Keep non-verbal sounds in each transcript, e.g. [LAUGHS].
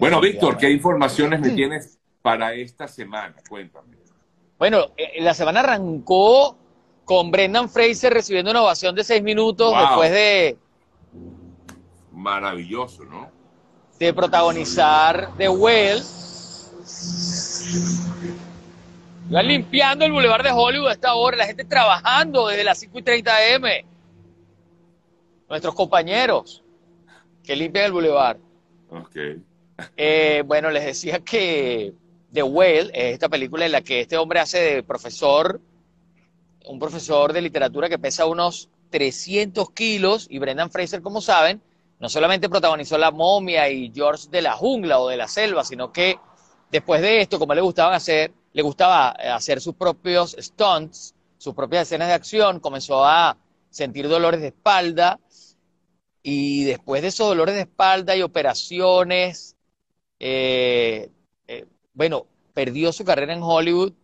Bueno, Víctor, ¿qué informaciones me tienes para esta semana? Cuéntame. Bueno, eh, la semana arrancó con Brendan Fraser recibiendo una ovación de seis minutos después de... Maravilloso, ¿no? De protagonizar The Whale. Van limpiando el Boulevard de Hollywood a esta hora, la gente trabajando desde las 5 y 30 M. Nuestros compañeros que limpian el Boulevard. Ok. Eh, bueno, les decía que The Whale es esta película en la que este hombre hace de profesor, un profesor de literatura que pesa unos 300 kilos y Brendan Fraser, como saben, no solamente protagonizó La momia y George de la jungla o de la selva, sino que después de esto, como le gustaban hacer, le gustaba hacer sus propios stunts, sus propias escenas de acción, comenzó a sentir dolores de espalda y después de esos dolores de espalda y operaciones, eh, eh, bueno, perdió su carrera en Hollywood,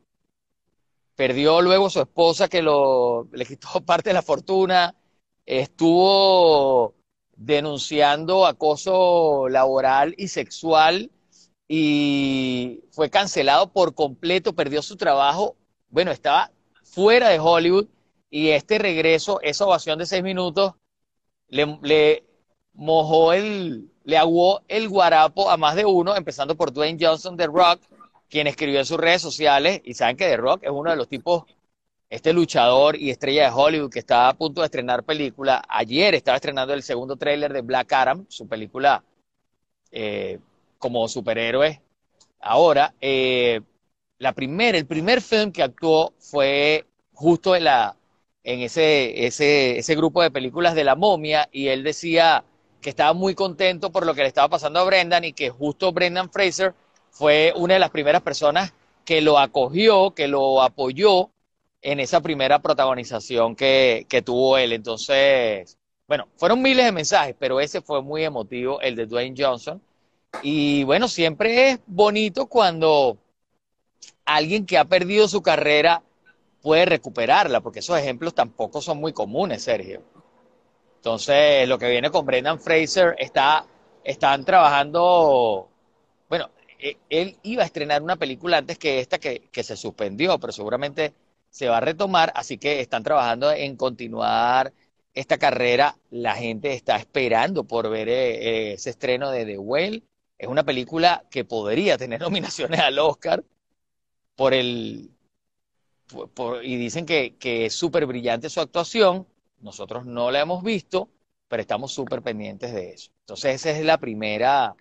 perdió luego su esposa que le quitó [LAUGHS] parte de la fortuna, estuvo denunciando acoso laboral y sexual y fue cancelado por completo, perdió su trabajo, bueno, estaba fuera de Hollywood y este regreso, esa ovación de seis minutos, le mojó el, le aguó el guarapo a más de uno, empezando por Dwayne Johnson de Rock, quien escribió en sus redes sociales, y saben que The Rock es uno de los tipos, este luchador y estrella de Hollywood que está a punto de estrenar película. Ayer estaba estrenando el segundo tráiler de Black Adam, su película eh, como superhéroe. Ahora, eh, la primera, el primer film que actuó fue justo en, la, en ese, ese, ese grupo de películas de la momia, y él decía que estaba muy contento por lo que le estaba pasando a Brendan y que justo Brendan Fraser fue una de las primeras personas que lo acogió, que lo apoyó en esa primera protagonización que, que tuvo él. Entonces, bueno, fueron miles de mensajes, pero ese fue muy emotivo, el de Dwayne Johnson. Y bueno, siempre es bonito cuando alguien que ha perdido su carrera puede recuperarla, porque esos ejemplos tampoco son muy comunes, Sergio. Entonces, lo que viene con Brendan Fraser está, están trabajando, bueno, e, él iba a estrenar una película antes que esta que, se suspendió, pero seguramente se va a retomar, así que están trabajando en continuar esta carrera. La gente está esperando por ver eh, ese estreno de The Whale. Es una película que podría tener [LAUGHS] nominaciones al Oscar por el... y dicen que, que es súper brillante su actuación. Nosotros no la hemos visto, pero estamos súper pendientes de eso. Entonces, esa es la primera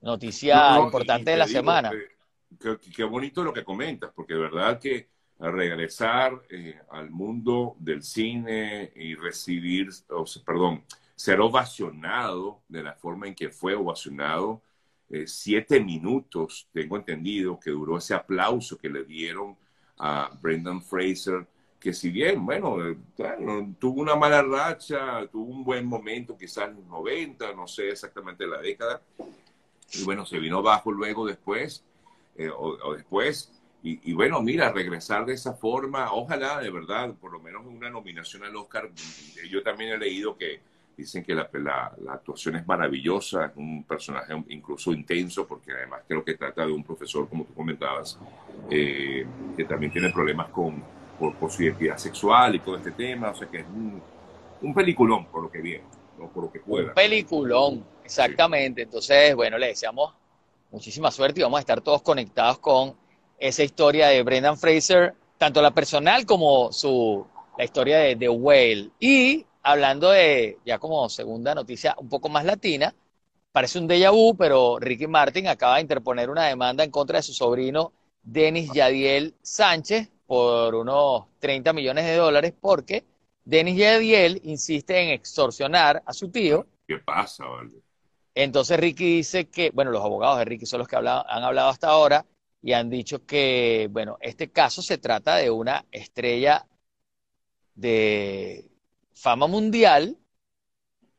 noticia importante de la semana. Qué, bonito lo que comentas, porque de verdad que regresar eh, al mundo del cine y recibir, perdón, ser ovacionado de la forma en que fue ovacionado, eh, siete minutos, tengo entendido, que duró ese aplauso que le dieron a Brendan Fraser que si bien, bueno, tuvo una mala racha, tuvo un buen momento quizás en los 90, no sé exactamente la década, y bueno, se vino bajo luego después, eh, o, después, y, bueno, mira, regresar de esa forma, ojalá de verdad, por lo menos una nominación al Oscar, yo también he leído que dicen que la, la, actuación es maravillosa, es un personaje incluso intenso, porque además creo que trata de un profesor, como tú comentabas, eh, que también tiene problemas con por, su identidad sexual y todo este tema. O sea que es un, peliculón por lo que viene, ¿no? por lo que pueda. Un peliculón, exactamente. Entonces, bueno, le deseamos muchísima suerte y vamos a estar todos conectados con esa historia de Brendan Fraser, tanto la personal como su, la historia de The Whale. Y hablando de, ya como segunda noticia un poco más latina, parece un déjà vu, pero Ricky Martin acaba de interponer una demanda en contra de su sobrino Denis Yadiel Sánchez por unos 30 millones de dólares porque Denis Yadiel insiste en extorsionar a su tío. ¿Qué pasa, vale? Entonces Ricky dice que, bueno, los abogados de Ricky son los que han hablado hasta ahora y han dicho que, bueno, este caso se trata de una estrella de fama mundial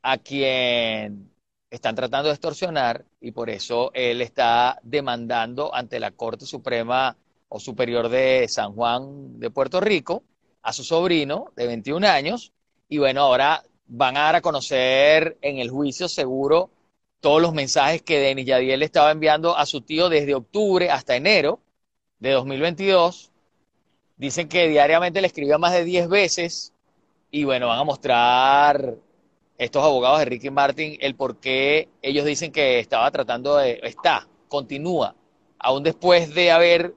a quien están tratando de extorsionar y por eso él está demandando ante la Corte Suprema o Superior de San Juan de Puerto Rico a su sobrino de 21 años y bueno, ahora van a dar a conocer en el juicio seguro todos los mensajes que Denis Yadiel estaba enviando a su tío desde octubre hasta enero de 2022. Dicen que diariamente le escribía más de 10 veces y bueno, van a mostrar estos abogados de Ricky Martin el por qué ellos dicen que estaba tratando de, está, continúa, aún después de haber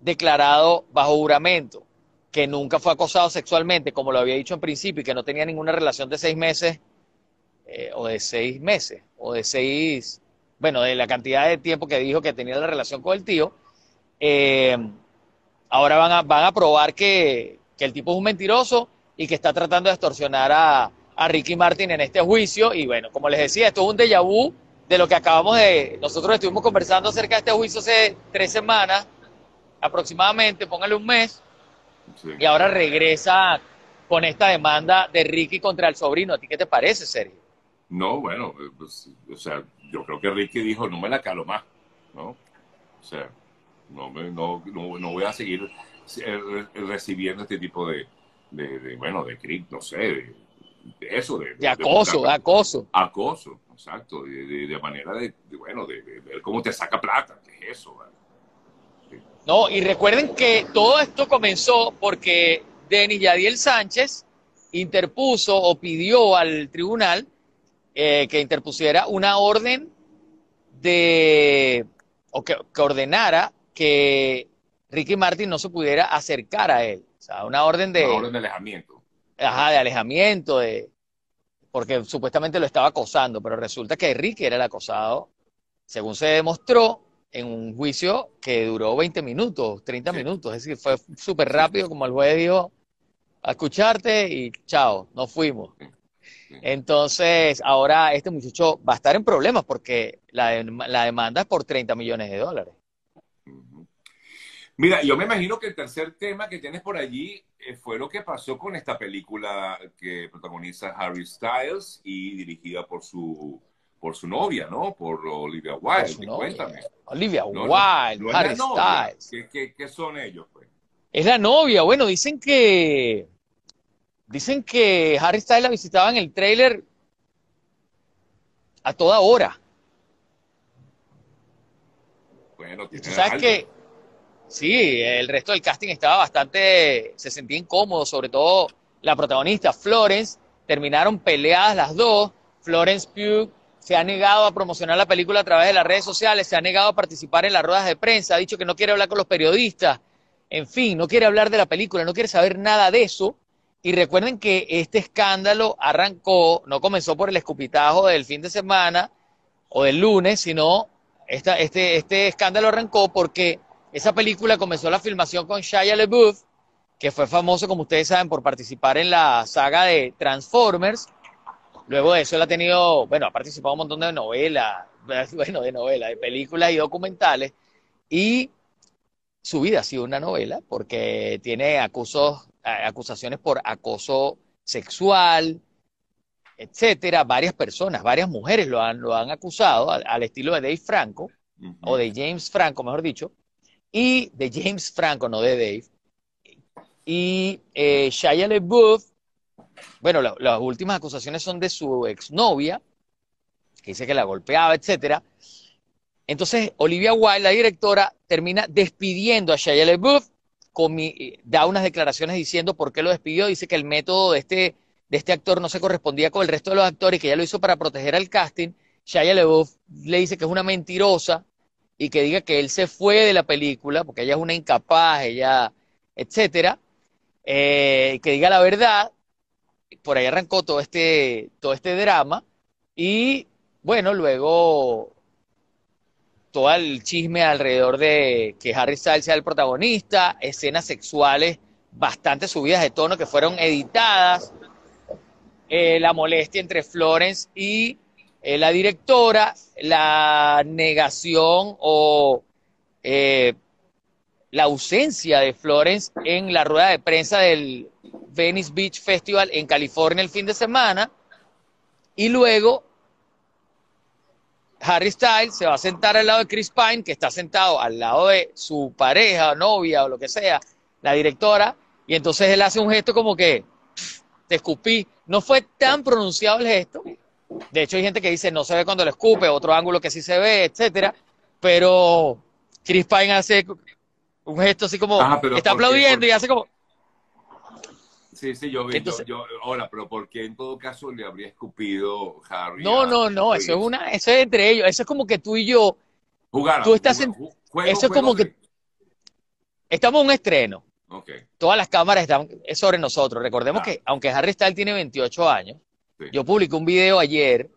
declarado bajo juramento que nunca fue acosado sexualmente, como lo había dicho en principio, y que no tenía ninguna relación de seis meses, eh, o de seis meses, o de seis, bueno, de la cantidad de tiempo que dijo que tenía la relación con el tío, eh, ahora van a, van a probar que, que, el tipo es un mentiroso y que está tratando de extorsionar a, a Ricky Martin en este juicio. Y bueno, como les decía, esto es un déjà vu de lo que acabamos de, nosotros estuvimos conversando acerca de este juicio hace tres semanas aproximadamente, póngale un mes, y ahora regresa con esta demanda de Ricky contra el sobrino. ¿A ti qué te parece, Sergio? No, bueno, pues, o sea, yo creo que Ricky dijo, no me la calo más, ¿no? O sea, no, me, no, no, voy a seguir eh, recibiendo este tipo de, de, bueno, de no sé, de, eso. De, de acoso, de, acoso. Acoso, exacto, de, manera de, bueno, de, ver cómo te saca plata, ¿qué es eso? No, y recuerden que todo esto comenzó porque Denis Yadiel Sánchez interpuso o pidió al tribunal eh, que interpusiera una orden de, o que, ordenara que Ricky Martin no se pudiera acercar a él. O sea, una orden de... Una orden de alejamiento. Ajá, de alejamiento, de, porque supuestamente lo estaba acosando, pero resulta que Ricky era el acosado, según se demostró, en un juicio que duró 20 minutos, 30 minutos, es decir, fue súper rápido, como el juez dijo, a escucharte y chao, nos fuimos. Entonces, ahora este muchacho va a estar en problemas porque la, la demanda es por 30 millones de dólares. Mira, yo me imagino que el tercer tema que tienes por allí eh, fue lo que pasó con esta película que protagoniza Harry Styles y dirigida por su por su novia, ¿no? Por Olivia Wilde. Cuéntame. Olivia Wilde, Harry Styles. ¿Qué, son ellos, pues? Es la novia. Bueno, dicen que dicen que Harry Styles la visitaba en el trailer a toda hora. Bueno, tiene ¿Tú sabes que sí, el resto del casting estaba bastante, se sentía incómodo, sobre todo la protagonista Florence. Terminaron peleadas las dos. Florence Pugh se ha negado a promocionar la película a través de las redes sociales, se ha negado a participar en las ruedas de prensa, ha dicho que no quiere hablar con los periodistas, en fin, no quiere hablar de la película, no quiere saber nada de eso. Y recuerden que este escándalo arrancó, no comenzó por el escupitajo del fin de semana o del lunes, sino esta, este, este escándalo arrancó porque esa película comenzó la filmación con Shia LaBeouf, que fue famoso, como ustedes saben, por participar en la saga de Transformers, Luego de eso él ha tenido, bueno, ha participado en un montón de novelas, [LAUGHS] bueno, de novelas, de películas y documentales. Y su vida ha sido una novela porque tiene acusos, acusaciones por acoso sexual, etcétera. Varias personas, varias mujeres lo han, lo han acusado al, estilo de Dave Franco, o de James Franco, mejor dicho, y de James Franco, no de Dave. Y eh, Shia bueno, las últimas acusaciones son de su exnovia, que dice que la golpeaba, etcétera. Entonces, Olivia Wilde, la directora, termina despidiendo a Shia LaBeouf, da unas declaraciones diciendo por qué lo despidió, dice que el método de este, de este actor no se correspondía con el resto de los actores, que ella lo hizo para proteger al casting. Shia LaBeouf le dice que es una mentirosa y que diga que él se fue de la película porque ella es una incapaz, ella, etcétera, eh, que diga la verdad por ahí arrancó todo este, todo este drama y bueno, luego todo el chisme alrededor de que Harry Styles sea el protagonista, escenas sexuales bastante subidas de tono que fueron editadas, eh, la molestia entre Florence y eh, la directora, la negación o eh, la ausencia de Florence en la rueda de prensa del Venice Beach Festival en California el fin de semana. Y luego Harry Styles se va a sentar al lado de Chris Pine, que está sentado al lado de su pareja, novia o lo que sea, la directora, y entonces él hace un gesto como que te escupí. No fue tan pronunciado el gesto, De hecho, hay gente que dice no se ve cuando lo escupe, otro ángulo que sí se ve, etcétera. Pero Chris Pine hace un gesto así como pero está aplaudiendo ¿Por- y hace como Sí, sí, yo vi. Entonces- yo, yo- ahora, pero ¿por qué en todo caso le habría escupido Harry? no, a- no, no, eso es una, eso es entre ellos, eso es como que tú y yo Jugar. tú estás en- juego- eso es como que- estamos en un estreno. Ok, Todas las cámaras están es sobre nosotros. Recordemos Ah. que aunque Harry Styles tiene 28 años, Sí. yo publiqué un video ayer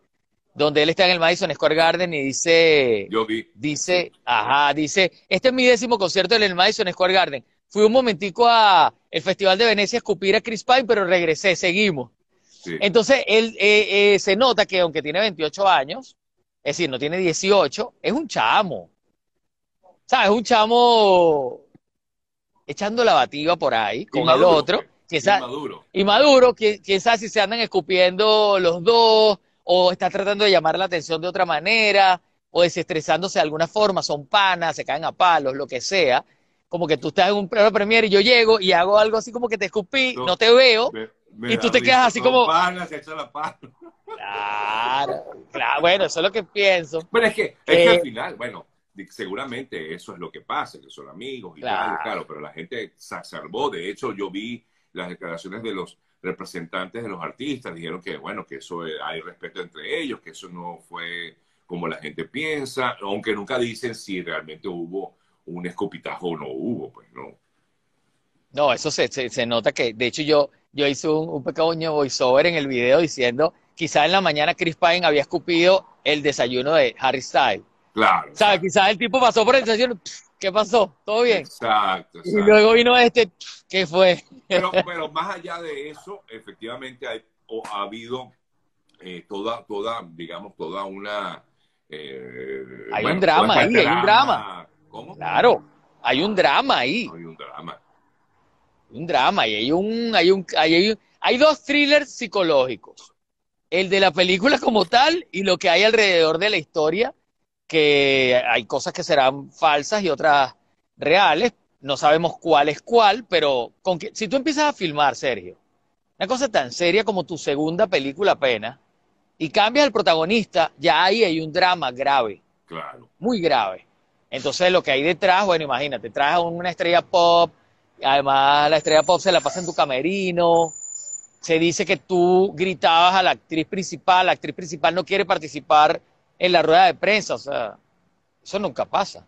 donde él está en el Madison Square Garden y dice yo vi. Dice, ajá, dice, este es mi décimo concierto en el Madison Square Garden. Fui un momentico a el Festival de Venecia a escupir a Chris Pine, pero regresé, seguimos. Sí. Entonces, él eh, eh, se nota que aunque tiene 28 años, es decir, no tiene 18, es un chamo. ¿Sabes? Un chamo echando la bativa por ahí con el otro. sa- Inmaduro. y Maduro, sabe si se andan escupiendo los dos, o está tratando de llamar la atención de otra manera, o desestresándose de alguna forma, son panas, se caen a palos, lo que sea. Como que tú estás en un premio premier y yo llego y hago algo así como que te escupí, No. no te veo. Me- me Y tú te quedas así como- panas, se la paz. Claro, claro, bueno, eso es lo que pienso. Pero es que, es que Eh, al final, bueno, seguramente eso es lo que pasa, que son amigos y Claro. tal, claro, pero la gente se salvó. De hecho, yo vi las declaraciones de los representantes de los artistas, dijeron que, bueno, que eso eh, hay respeto entre ellos, que eso no fue como la gente piensa, aunque nunca dicen si realmente hubo un escopitajo o no hubo, pues no. No, eso se, se, se nota que, de hecho, yo, yo hice un, un pequeño voiceover en el video diciendo, quizás en la mañana Chris Pine había escupido el desayuno de Harry Styles. Claro. ¿Sabes? Quizás el tipo pasó por el desayuno, ¿qué pasó? ¿Todo bien? Exacto, Y luego vino este, ¿qué fue? Pero, [LAUGHS] pero más allá de eso, efectivamente hay, o ha habido eh, toda, toda, digamos, toda una... eh, Hay bueno, un drama toda ahí, hay un drama. Claro, hay un drama ahí, Hay un drama. un drama, y hay un, hay un, hay, hay, hay dos thrillers psicológicos. El de la película como tal y lo que hay alrededor de la historia, que hay cosas que serán falsas y otras reales. No sabemos cuál es cuál, pero con que, si tú empiezas a filmar, Sergio, una cosa tan seria como tu segunda película apenas, y cambias al protagonista, ya ahí hay un drama grave. Claro. muy grave. Entonces, lo que hay detrás, bueno, imagínate, traes a una estrella pop, además la estrella pop se la pasa en tu camerino, se dice que tú gritabas a la actriz principal, la actriz principal no quiere participar en la rueda de prensa, o sea, eso nunca pasa.